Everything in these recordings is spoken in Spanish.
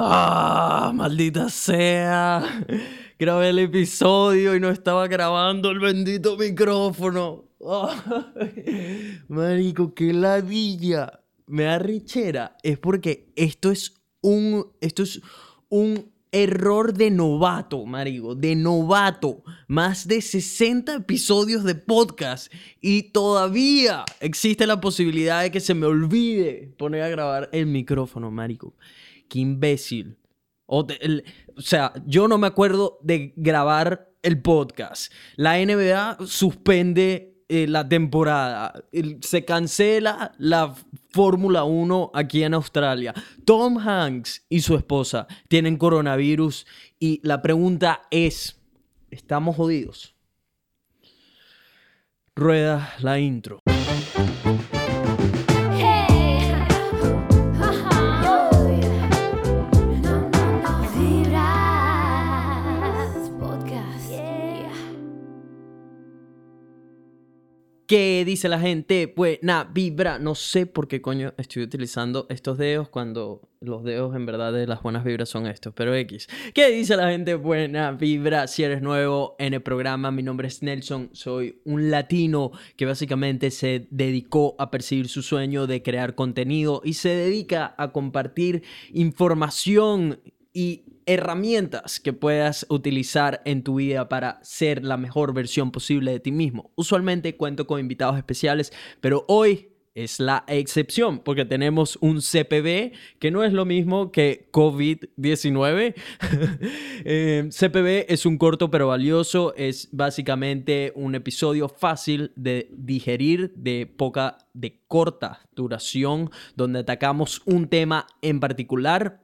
¡Ah! ¡Maldita sea! Grabé el episodio y no estaba grabando el bendito micrófono. ¡Ay! Marico, qué ladilla. Me da richera. Es porque esto es un. Esto es un error de novato, marico. De novato. Más de 60 episodios de podcast. Y todavía existe la posibilidad de que se me olvide poner a grabar el micrófono, marico qué imbécil. O, sea, yo no me acuerdo de grabar el podcast. La NBA suspende eh, la temporada. se cancela la Fórmula 1 aquí en Australia. Tom Hanks y su esposa tienen coronavirus y la pregunta es, ¿estamos jodidos? Rueda la intro. ¿Qué dice la gente? Pues nada, vibra. No sé por qué coño estoy utilizando estos dedos cuando los dedos en verdad de las buenas vibras son estos, pero X. ¿Qué dice la gente? Buena vibra. Si eres nuevo en el programa, mi nombre es Nelson. Soy un latino que básicamente se dedicó a perseguir su sueño de crear contenido y se dedica a compartir información y herramientas que puedas utilizar en tu vida para ser la mejor versión posible de ti mismo. Usualmente cuento con invitados especiales, pero hoy es la excepción porque tenemos un CPB que no es lo mismo que COVID-19. eh, CPB es un corto pero valioso, es básicamente un episodio fácil de digerir, de poca, de corta duración, donde atacamos un tema en particular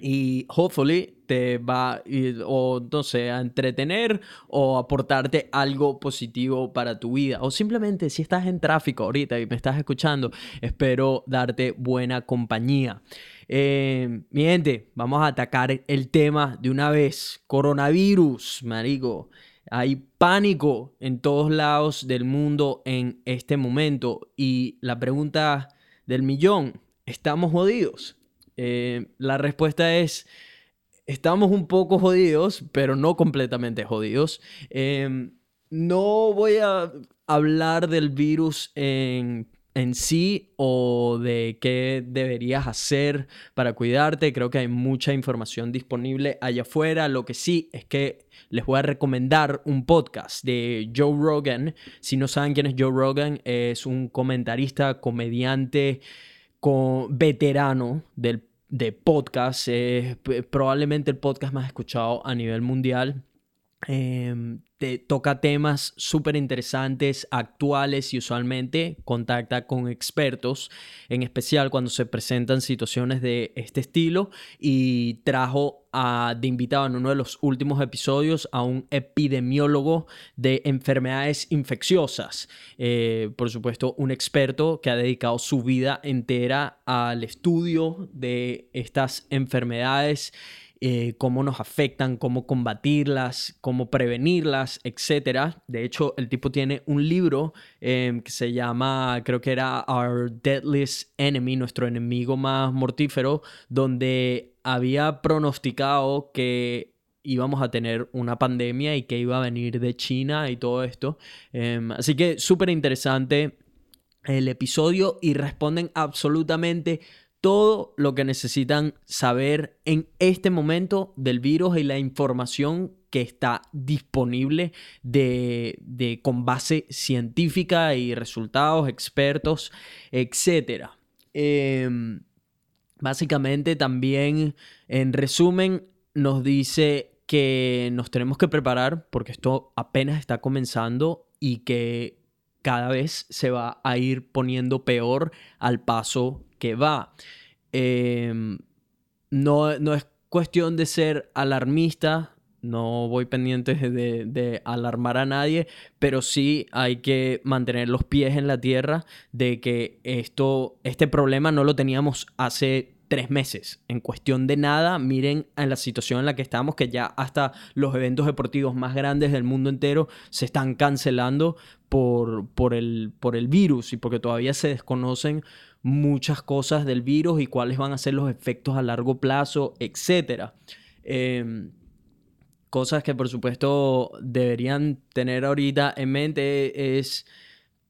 y hopefully te va o no sé, a entretener o aportarte algo positivo para tu vida. O simplemente si estás en tráfico ahorita y me estás escuchando espero darte buena compañía. Eh, mi gente vamos a atacar el tema de una vez. Coronavirus marico. Hay pánico en todos lados del mundo en este momento y la pregunta del millón estamos jodidos eh, la respuesta es, estamos un poco jodidos, pero no completamente jodidos. Em, no voy a hablar del virus en, en sí o de qué deberías hacer para cuidarte. Creo que hay mucha información disponible allá afuera. Lo que sí es que les voy a recomendar un podcast de Joe Rogan. Si no saben quién es Joe Rogan, es un comentarista, comediante, con, veterano del de podcast. Es probablemente el podcast más escuchado a nivel mundial. Em, te toca temas súper interesantes, actuales y usualmente contacta con expertos, en especial cuando se presentan situaciones de este estilo. Y trajo de invitado en uno de los últimos episodios a un epidemiólogo de enfermedades infecciosas, eh, por supuesto un experto que ha dedicado su vida entera al estudio de estas enfermedades eh, cómo nos afectan, cómo combatirlas, cómo prevenirlas, etc. De hecho, el tipo tiene un libro em, que se llama, creo que era Our Deadliest Enemy, nuestro enemigo más mortífero, donde había pronosticado que íbamos a tener una pandemia y que iba a venir de China y todo esto. Em, así que súper interesante el episodio y responden absolutamente todo lo que necesitan saber en este momento del virus y la información que está disponible de, con base científica y resultados, expertos, etc. Em, básicamente también, en resumen, nos dice que nos tenemos que preparar porque esto apenas está comenzando y que cada vez se va a ir poniendo peor al paso que va. Em, no, no, es cuestión de ser alarmista, no voy pendiente de, de, alarmar a nadie, pero sí hay que mantener los pies en la tierra de que esto, este problema no lo teníamos hace tres meses. En cuestión de nada, miren en la situación en la que estamos, que ya hasta los eventos deportivos más grandes del mundo entero se están cancelando por, por, el, por el virus y porque todavía se desconocen muchas cosas del virus y cuáles van a ser los efectos a largo plazo, etc. Em, cosas que por supuesto deberían tener ahorita en mente es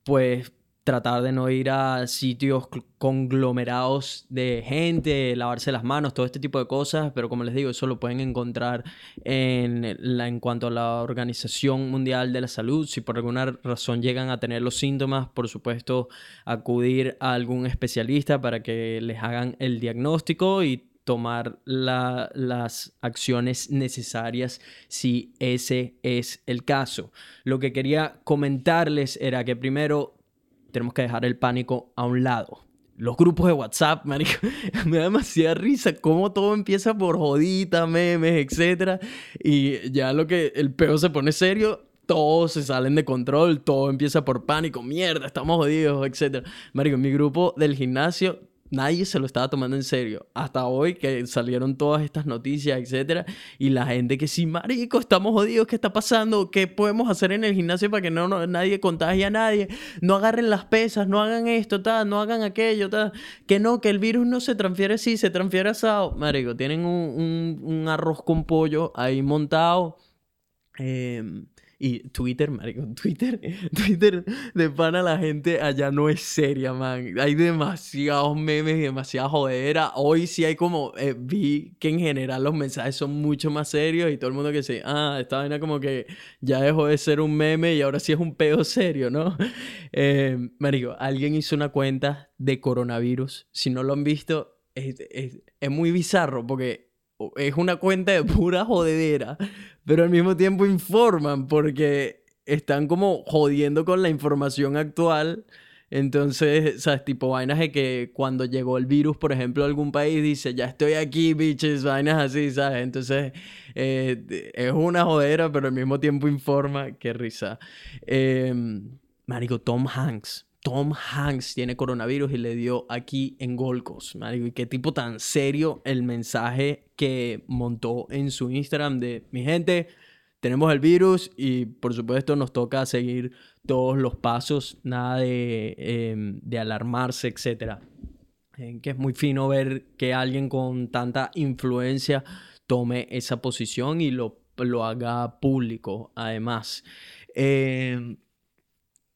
pues tratar de no ir a sitios conglomerados de gente, lavarse las manos, todo este tipo de cosas, pero como les digo, eso lo pueden encontrar en, la, en cuanto a la Organización Mundial de la Salud. Si por alguna razón llegan a tener los síntomas, por supuesto, acudir a algún especialista para que les hagan el diagnóstico y tomar las acciones necesarias si ese es el caso. Lo que quería comentarles era que primero tenemos que dejar el pánico a un lado. Los grupos de WhatsApp, marico, me da demasiada risa cómo todo empieza por joditas, memes, etc. Y ya lo que el peo se pone serio, todos se salen de control, todo empieza por pánico, mierda, estamos jodidos, etc. Marico, mi grupo del gimnasio nadie se lo estaba tomando en serio. Hasta hoy que salieron todas estas noticias, etcétera, y la gente que sí, marico, estamos jodidos, ¿qué está pasando? ¿Qué podemos hacer en el gimnasio para que no, nadie contagie a nadie? No agarren las pesas, no hagan esto, tal, no hagan aquello, tal. Que no, que el virus no se transfiere así, se transfiere asado. Marico, tienen un, un arroz con pollo ahí montado. Eh, y Twitter, marico, Twitter, Twitter de pana la gente allá no es seria, man. Hay demasiados memes y demasiada jodera. Hoy sí hay como, eh, vi que en general los mensajes son mucho más serios y todo el mundo que dice, ah, esta vaina como que ya dejó de ser un meme y ahora sí es un pedo serio, ¿no? Eh, marico, alguien hizo una cuenta de coronavirus. Si no lo han visto, es, es muy bizarro porque es una cuenta de pura jodedera pero al mismo tiempo informan porque están como jodiendo con la información actual. Entonces, ¿sabes? Tipo vainas de que cuando llegó el virus, por ejemplo, a algún país dice, ya estoy aquí, bitches, vainas así, ¿sabes? Entonces, eh, es una jodera, pero al mismo tiempo informa. Qué risa. Eh, marico, Tom Hanks. Tom Hanks tiene coronavirus y le dio aquí en Golcos, marico. Y qué tipo tan serio el mensaje que montó en su Instagram de mi gente, tenemos el virus y por supuesto nos toca seguir todos los pasos, nada de, em, de alarmarse, etc. Eh, que es muy fino ver que alguien con tanta influencia tome esa posición y lo, lo haga público además. Eh,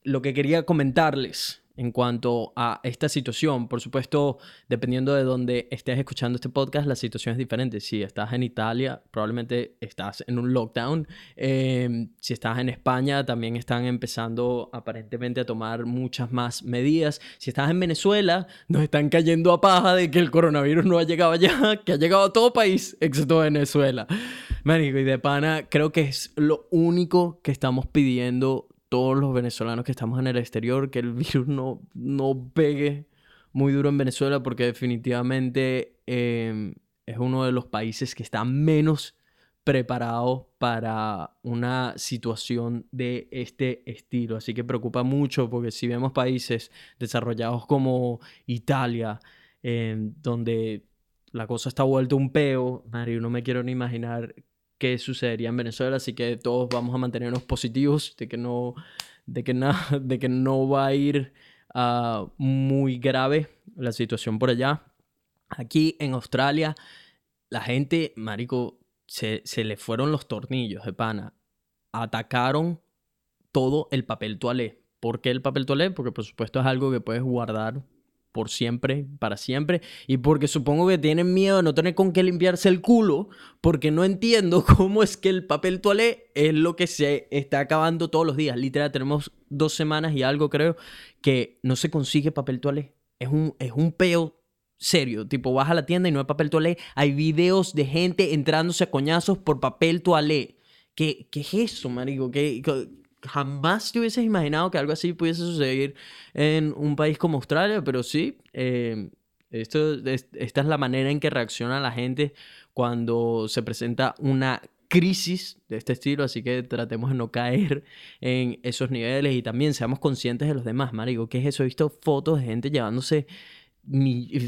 lo que quería comentarles en cuanto a esta situación. Por supuesto, dependiendo de dónde estés escuchando este podcast, la situación es diferente. Si estás en Italia, probablemente estás en un lockdown. Em, si estás en España, también están empezando aparentemente a tomar muchas más medidas. Si estás en Venezuela, nos están cayendo a paja de que el coronavirus no ha llegado allá, que ha llegado a todo país, excepto Venezuela. Marico, y de pana, creo que es lo único que estamos pidiendo todos los venezolanos que estamos en el exterior, que el virus no, no pegue muy duro en Venezuela, porque definitivamente em, es uno de los países que está menos preparado para una situación de este estilo. Así que preocupa mucho porque si vemos países desarrollados como Italia, em, donde la cosa está vuelta un peo, Mario, no me quiero ni imaginar qué sucedería en Venezuela, así que todos vamos a mantenernos positivos de que no, de que nada, de que no va a ir uh, muy grave la situación por allá. Aquí en Australia, la gente, marico, se, se le fueron los tornillos de pana. Atacaron todo el papel toalé. ¿Por qué el papel toalé? Porque por supuesto es algo que puedes guardar por siempre, para siempre, y porque supongo que tienen miedo de no tener con qué limpiarse el culo, porque no entiendo cómo es que el papel toalé es lo que se está acabando todos los días. Literal, tenemos dos semanas y algo creo que no se consigue papel toalé. Es un, es un peo serio, tipo vas a la tienda y no hay papel toalé, hay videos de gente entrándose a coñazos por papel toalé. ¿Qué, qué es eso, marico? ¿Qué, qué jamás te hubieses imaginado que algo así pudiese suceder en un país como Australia, pero sí, eh, esto, esta es la manera en que reacciona la gente cuando se presenta una crisis de este estilo, así que tratemos de no caer en esos niveles y también seamos conscientes de los demás, marico, ¿qué es eso? He visto fotos de gente llevándose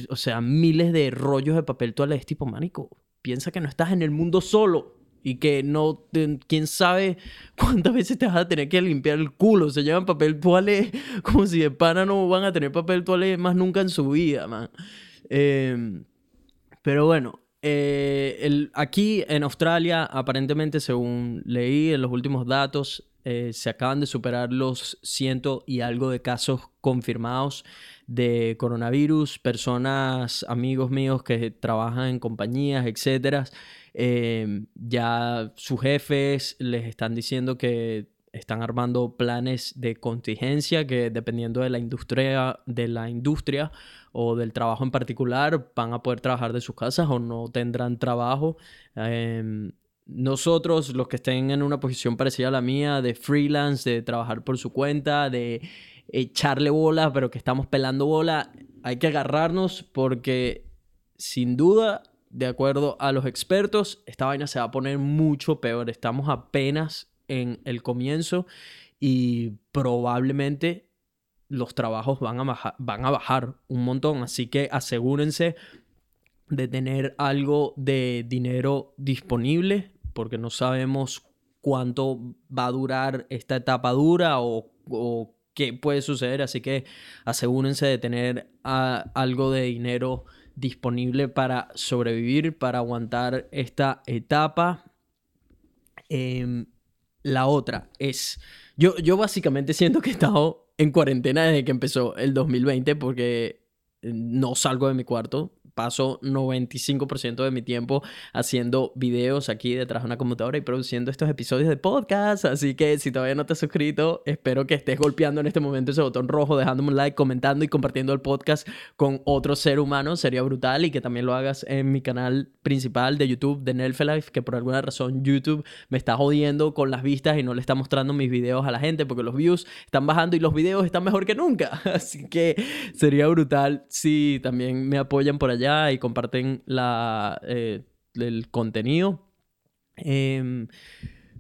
o sea, miles de rollos de papel toalé. Es tipo, manico, piensa que no estás en el mundo solo y que no, quién sabe cuántas veces te vas a tener que limpiar el culo. Se llevan papel toalé como si de pana no van a tener papel toalé más nunca en su vida, man. Em, pero bueno, eh, el, aquí en Australia, aparentemente, según leí en los últimos datos, eh, se acaban de superar los ciento y algo de casos confirmados de coronavirus. Personas, amigos míos que trabajan en compañías, etcétera, em, ya sus jefes les están diciendo que están armando planes de contingencia que dependiendo de la industria, de la industria o del trabajo en particular, van a poder trabajar de sus casas o no tendrán trabajo. Em, nosotros, los que estén en una posición parecida a la mía, de freelance, de trabajar por su cuenta, de echarle bola, pero que estamos pelando bola, hay que agarrarnos porque sin duda, de acuerdo a los expertos, esta vaina se va a poner mucho peor. Estamos apenas en el comienzo y probablemente los trabajos van a, bajar, van a bajar un montón. Así que asegúrense de tener algo de dinero disponible porque no sabemos cuánto va a durar esta etapa dura o, qué puede suceder. Así que asegúrense de tener ah, algo de dinero disponible para sobrevivir, para aguantar esta etapa. Em, la otra es, yo, yo básicamente siento que he estado en cuarentena desde que empezó el 2020 porque no salgo de mi cuarto paso 95% de mi tiempo haciendo videos aquí detrás de una computadora y produciendo estos episodios de podcast. Así que si todavía no te has suscrito, espero que estés golpeando en este momento ese botón rojo, dejándome un like, comentando y compartiendo el podcast con otro ser humano. Sería brutal y que también lo hagas en mi canal principal de YouTube de Nelfelife, que por alguna razón YouTube me está jodiendo con las vistas y no le está mostrando mis videos a la gente porque los views están bajando y los videos están mejor que nunca. Así que sería brutal si también me apoyan por allá y comparten la, eh, el contenido. Em,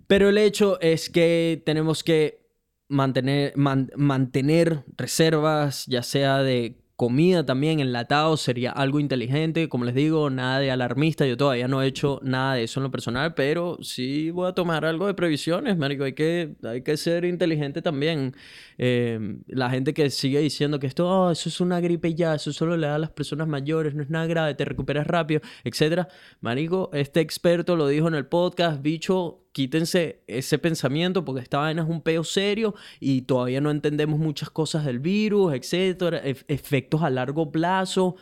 pero el hecho es que tenemos que mantener, mantener reservas, ya sea de comida también, enlatado, sería algo inteligente. Como les digo, nada de alarmista. Yo todavía no he hecho nada de eso en lo personal, pero sí voy a tomar algo de previsiones, marico. Hay que, hay que ser inteligente también. Em, la gente que sigue diciendo que esto, oh, eso es una gripe ya, eso solo le da a las personas mayores, no es nada grave, te recuperas rápido, etc. Marico, este experto lo dijo en el podcast, bicho, quítense ese pensamiento porque esta vaina es un peo serio y todavía no entendemos muchas cosas del virus, etcétera, efectos a largo plazo.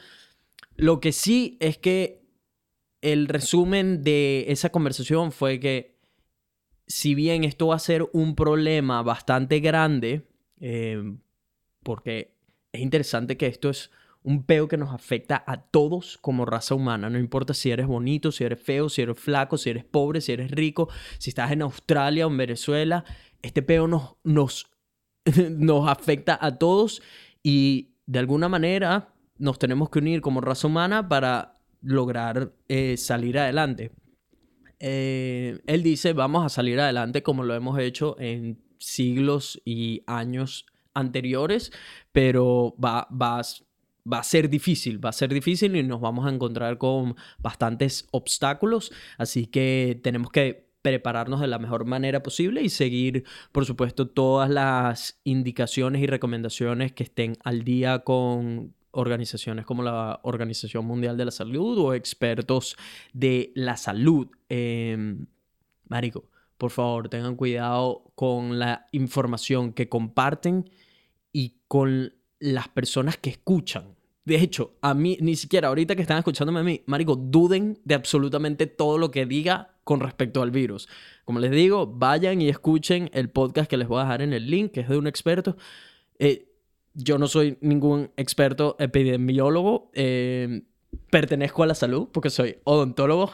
Lo que sí es que el resumen de esa conversación fue que si bien esto va a ser un problema bastante grande, eh, porque es interesante que esto es un peo que nos afecta a todos como raza humana. No importa si eres bonito, si eres feo, si eres flaco, si eres pobre, si eres rico, si estás en Australia o en Venezuela. Este peo nos, nos, nos afecta a todos y de alguna manera nos tenemos que unir como raza humana para lograr eh, salir adelante. Eh, él dice, vamos a salir adelante como lo hemos hecho en siglos y años anteriores, pero va, vas va a ser difícil, va a ser difícil y nos vamos a encontrar con bastantes obstáculos, así que tenemos que prepararnos de la mejor manera posible y seguir, por supuesto, todas las indicaciones y recomendaciones que estén al día con organizaciones como la Organización Mundial de la Salud o expertos de la salud. Eh, Marico, por favor, tengan cuidado con la información que comparten y con las personas que escuchan. De hecho, a mí, ni siquiera ahorita que están escuchándome a mí, Marico, duden de absolutamente todo lo que diga con respecto al virus. Como les digo, vayan y escuchen el podcast que les voy a dejar en el link, que es de un experto. Eh, yo no soy ningún experto epidemiólogo. Eh, pertenezco a la salud porque soy odontólogo,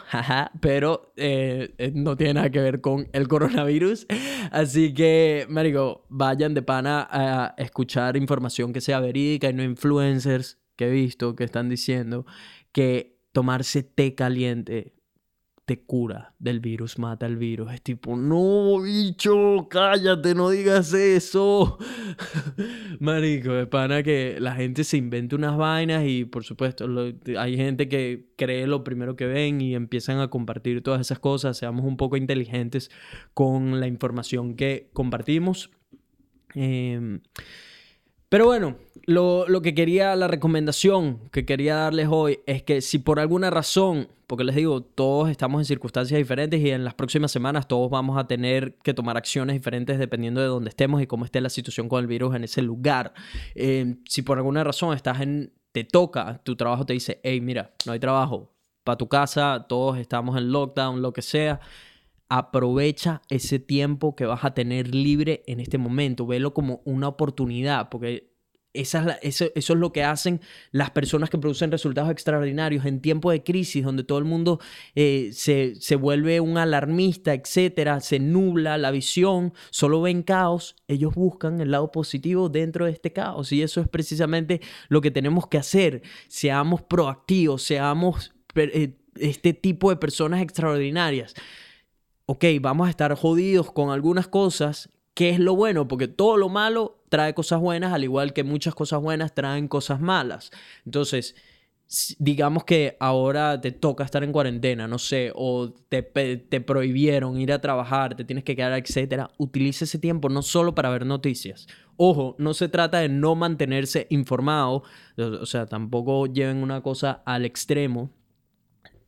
pero eh, eh, no tiene nada que ver con el coronavirus. Así que, Marico, vayan de pana a escuchar información que sea verídica y no influencers que he visto que están diciendo que tomarse té caliente te cura del virus, mata el virus. Es tipo, no, bicho, cállate, no digas eso. Marico, de pana que la gente se invente unas vainas y por supuesto hay gente que cree lo primero que ven y empiezan a compartir todas esas cosas. Seamos un poco inteligentes con la información que compartimos. Eh, pero bueno, lo, que quería, la recomendación que quería darles hoy es que si por alguna razón, porque les digo, todos estamos en circunstancias diferentes y en las próximas semanas todos vamos a tener que tomar acciones diferentes dependiendo de dónde estemos y cómo esté la situación con el virus en ese lugar. Eh, si por alguna razón estás en, te toca, tu trabajo te dice, hey, mira, no hay trabajo, para tu casa, todos estamos en lockdown, lo que sea aprovecha ese tiempo que vas a tener libre en este momento, velo como una oportunidad, porque esa es eso, es lo que hacen las personas que producen resultados extraordinarios en tiempo de crisis, donde todo el mundo eh, se, se, vuelve un alarmista, etcétera, se nubla la visión, solo ven caos. Ellos buscan el lado positivo dentro de este caos, y eso es precisamente lo que tenemos que hacer. Seamos proactivos, seamos eh, este tipo de personas extraordinarias ok, vamos a estar jodidos con algunas cosas, ¿qué es lo bueno? Porque todo lo malo trae cosas buenas, al igual que muchas cosas buenas traen cosas malas. Entonces, digamos que ahora te toca estar en cuarentena, no sé, o te, te prohibieron ir a trabajar, te tienes que quedar, etcétera, utilice ese tiempo no solo para ver noticias. Ojo, no se trata de no mantenerse informado, o sea, tampoco lleven una cosa al extremo,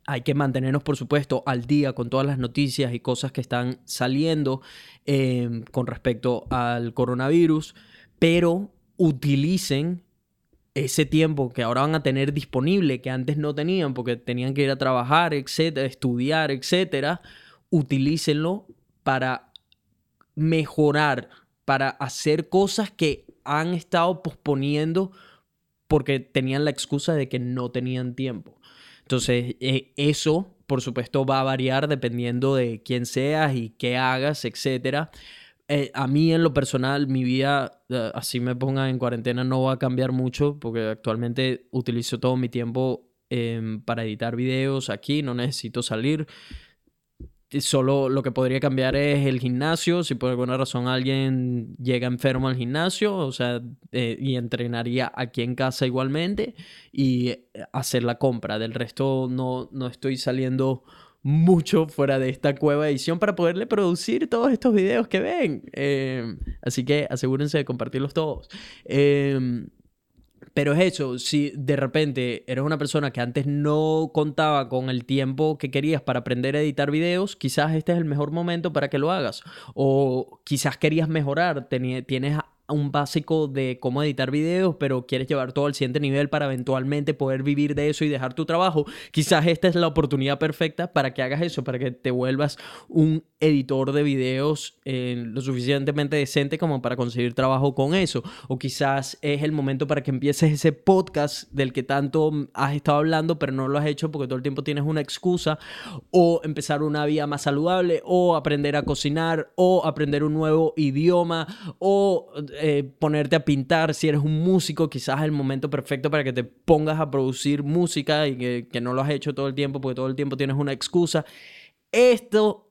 hay que mantenernos, por supuesto, al día con todas las noticias y cosas que están saliendo em, con respecto al coronavirus, pero utilicen ese tiempo que ahora van a tener disponible, que antes no tenían porque tenían que ir a trabajar, etcétera, estudiar, etcétera, utilícenlo para mejorar, para hacer cosas que han estado posponiendo porque tenían la excusa de que no tenían tiempo. Entonces, eh, eso, por supuesto, va a variar dependiendo de quién seas y qué hagas, etc. Eh, a mí en lo personal, mi vida, eh, así me ponga en cuarentena, no va a cambiar mucho porque actualmente utilizo todo mi tiempo em, para editar videos aquí, no necesito salir solo lo que podría cambiar es el gimnasio. Si por alguna razón alguien llega enfermo al gimnasio, o sea, eh, y entrenaría aquí en casa igualmente y eh, hacer la compra. Del resto no, no estoy saliendo mucho fuera de esta cueva edición para poderle producir todos estos videos que ven. Así que asegúrense de compartirlos todos. Em, pero es eso, si de repente eres una persona que antes no contaba con el tiempo que querías para aprender a editar videos, quizás este es el mejor momento para que lo hagas. O quizás querías mejorar, tienes un básico de cómo editar videos, pero quieres llevar todo al siguiente nivel para eventualmente poder vivir de eso y dejar tu trabajo, quizás esta es la oportunidad perfecta para que hagas eso, para que te vuelvas un editor de videos eh, lo suficientemente decente como para conseguir trabajo con eso. O quizás es el momento para que empieces ese podcast del que tanto has estado hablando, pero no lo has hecho porque todo el tiempo tienes una excusa. O empezar una vida más saludable, o aprender a cocinar, o aprender un nuevo idioma, o eh, ponerte a pintar, si eres un músico, quizás es el momento perfecto para que te pongas a producir música y que, no lo has hecho todo el tiempo porque todo el tiempo tienes una excusa. Esto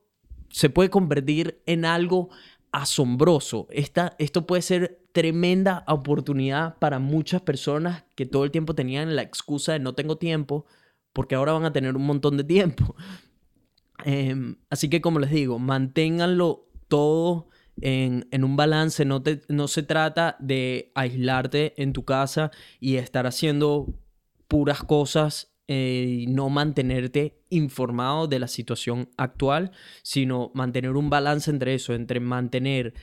se puede convertir en algo asombroso. Esta, esto puede ser tremenda oportunidad para muchas personas que todo el tiempo tenían la excusa de no tengo tiempo, porque ahora van a tener un montón de tiempo. Em, así que como les digo, manténganlo todo en, un balance, no, no se trata de aislarte en tu casa y estar haciendo puras cosas eh, y no mantenerte informado de la situación actual, sino mantener un balance entre eso, entre mantener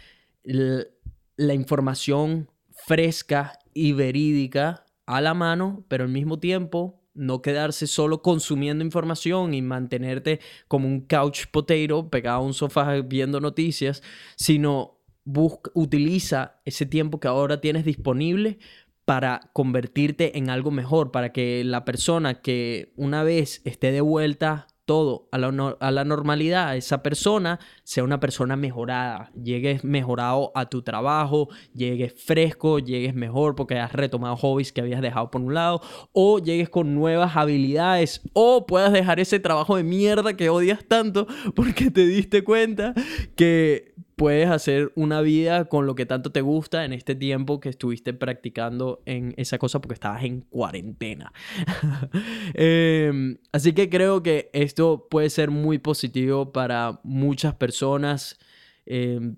la información fresca y verídica a la mano, pero al mismo tiempo no quedarse solo consumiendo información y mantenerte como un couch potato pegado a un sofá viendo noticias, sino busca, utiliza ese tiempo que ahora tienes disponible para convertirte en algo mejor, para que la persona que una vez esté de vuelta todo a la, a la normalidad, esa persona sea una persona mejorada, llegues mejorado a tu trabajo, llegues fresco, llegues mejor porque has retomado hobbies que habías dejado por un lado, o llegues con nuevas habilidades, o puedas dejar ese trabajo de mierda que odias tanto porque te diste cuenta que puedes hacer una vida con lo que tanto te gusta en este tiempo que estuviste practicando en esa cosa porque estabas en cuarentena. Em, así que creo que esto puede ser muy positivo para muchas personas. Em,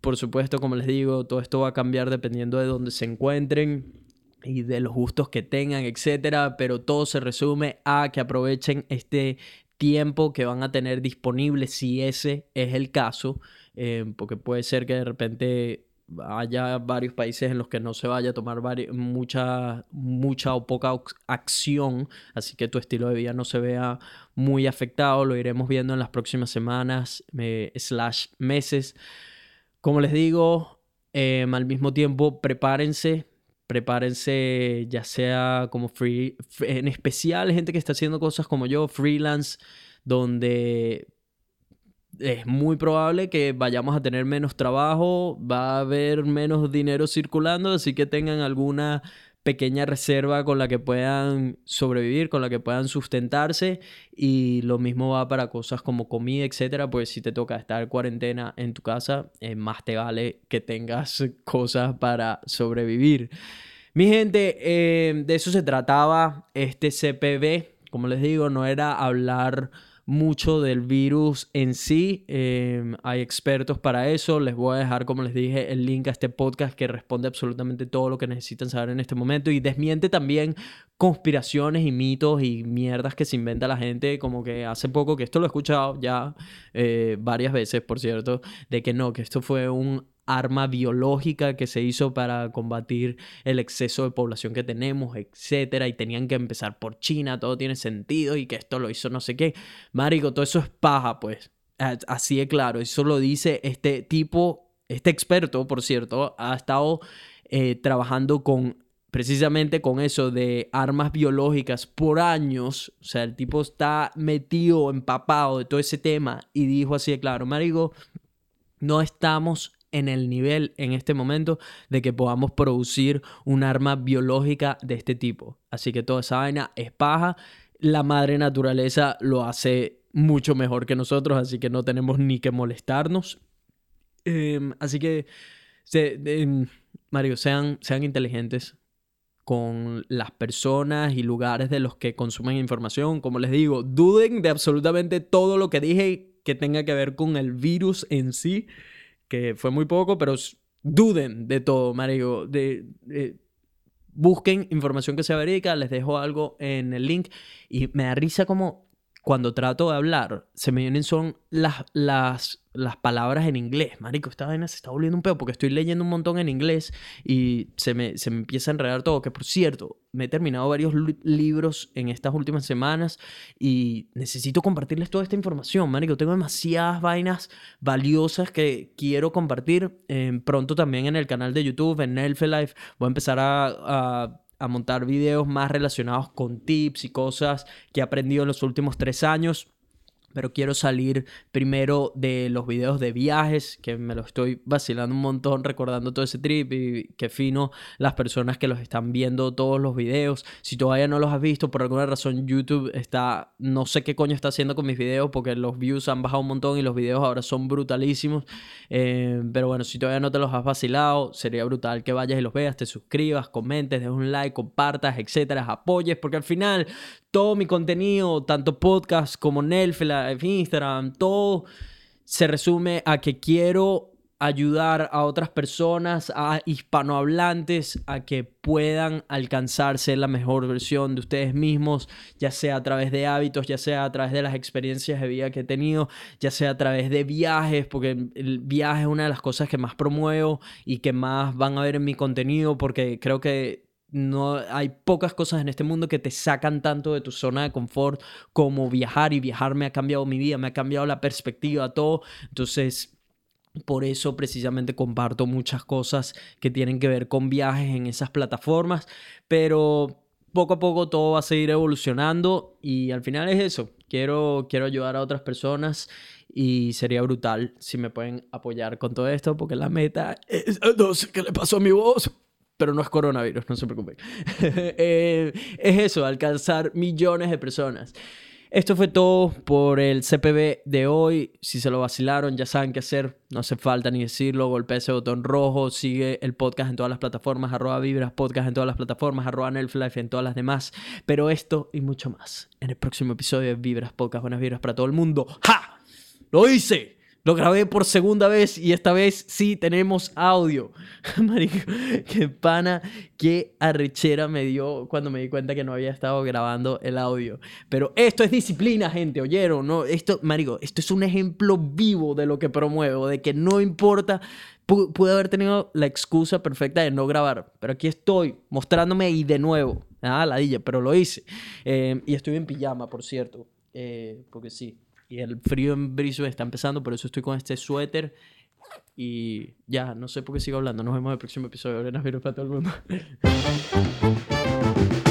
por supuesto, como les digo, todo esto va a cambiar dependiendo de dónde se encuentren y de los gustos que tengan, etcétera, pero todo se resume a que aprovechen este tiempo que van a tener disponible si ese es el caso eh, porque puede ser que de repente haya varios países en los que no se vaya a tomar mucha, mucha o poca acción, así que tu estilo de vida no se vea muy afectado, lo iremos viendo en las próximas semanas, slash meses. Como les digo, em, al mismo tiempo prepárense, prepárense ya sea como free, en especial gente que está haciendo cosas como yo, freelance, donde es muy probable que vayamos a tener menos trabajo, va a haber menos dinero circulando, así que tengan alguna pequeña reserva con la que puedan sobrevivir, con la que puedan sustentarse y lo mismo va para cosas como comida, etcétera, pues si te toca estar cuarentena en tu casa, eh, más te vale que tengas cosas para sobrevivir. Mi gente, eh, de eso se trataba este CPB, como les digo, no era hablar mucho del virus en sí. Em, hay expertos para eso. Les voy a dejar, como les dije, el link a este podcast que responde absolutamente todo lo que necesitan saber en este momento y desmiente también conspiraciones y mitos y mierdas que se inventa la gente. Como que hace poco, que esto lo he escuchado ya eh, varias veces, por cierto, de que no, que esto fue un arma biológica que se hizo para combatir el exceso de población que tenemos, etcétera, y tenían que empezar por China, todo tiene sentido y que esto lo hizo no sé qué. Marico, todo eso es paja, pues. Así de claro, eso lo dice este tipo, este experto, por cierto, ha estado eh, trabajando con precisamente con eso de armas biológicas por años, o sea, el tipo está metido, empapado de todo ese tema y dijo así de claro, Marico, no estamos en el nivel en este momento de que podamos producir un arma biológica de este tipo. Así que toda esa vaina es paja. La madre naturaleza lo hace mucho mejor que nosotros, así que no tenemos ni que molestarnos. Em, así que, em, Mario, sean, sean inteligentes con las personas y lugares de los que consumen información. Como les digo, duden de absolutamente todo lo que dije que tenga que ver con el virus en sí que fue muy poco, pero duden de todo, Mario. De, busquen información que sea verídica, les dejo algo en el link y me da risa como cuando trato de hablar, se me vienen son las, las, las palabras en inglés. Marico, esta vaina se está volviendo un pedo porque estoy leyendo un montón en inglés y se me, se me empieza a enredar todo. Que por cierto, me he terminado varios libros en estas últimas semanas y necesito compartirles toda esta información. Marico, tengo demasiadas vainas valiosas que quiero compartir. pronto también en el canal de YouTube, en Elfe Life, voy a empezar a a montar videos más relacionados con tips y cosas que he aprendido en los últimos tres años pero quiero salir primero de los videos de viajes, que me lo estoy vacilando un montón recordando todo ese trip y qué fino las personas que los están viendo todos los videos. Si todavía no los has visto, por alguna razón YouTube está, no sé qué coño está haciendo con mis videos porque los views han bajado un montón y los videos ahora son brutalísimos. Eh, pero bueno, si todavía no te los has vacilado, sería brutal que vayas y los veas, te suscribas, comentes, des un like, compartas, etcétera, apoyes, porque al final todo mi contenido, tanto podcast como Nelfela, Instagram, todo se resume a que quiero ayudar a otras personas, a hispanohablantes, a que puedan alcanzarse la mejor versión de ustedes mismos, ya sea a través de hábitos, ya sea a través de las experiencias de vida que he tenido, ya sea a través de viajes, porque el viaje es una de las cosas que más promuevo y que más van a ver en mi contenido, porque creo que no hay pocas cosas en este mundo que te sacan tanto de tu zona de confort como viajar y viajar me ha cambiado mi vida, me ha cambiado la perspectiva, todo. Entonces, por eso precisamente comparto muchas cosas que tienen que ver con viajes en esas plataformas, pero poco a poco todo va a seguir evolucionando y al final es eso. quiero, quiero ayudar a otras personas y sería brutal si me pueden apoyar con todo esto porque la meta es... Qué le pasó a mi voz, pero no es coronavirus, no se preocupen. Eh, es eso, alcanzar millones de personas. Esto fue todo por el CPB de hoy. Si se lo vacilaron, ya saben qué hacer. No hace falta ni decirlo. Golpea ese botón rojo. Sigue el podcast en todas las plataformas. Arroba Vibras Podcast en todas las plataformas. Arroba Nelflife en todas las demás. Pero esto y mucho más en el próximo episodio de Vibras Podcast. Buenas vibras para todo el mundo. ¡Ja! ¡Lo hice! Lo grabé por segunda vez y esta vez sí tenemos audio. Marico, qué pana, qué arrechera me dio cuando me di cuenta que no había estado grabando el audio. Pero esto es disciplina, gente, ¿oyeron? No, esto, marico, esto es un ejemplo vivo de lo que promuevo, de que no importa pude haber tenido la excusa perfecta de no grabar, pero aquí estoy mostrándome y de nuevo. Ah, ladilla, pero lo hice. Eh, y estoy en pijama, por cierto, eh, porque sí, y el frío en Brisbane está empezando, por eso estoy con este suéter. Y ya, no sé por qué sigo hablando. Nos vemos en el próximo episodio. Buenas para todo el mundo.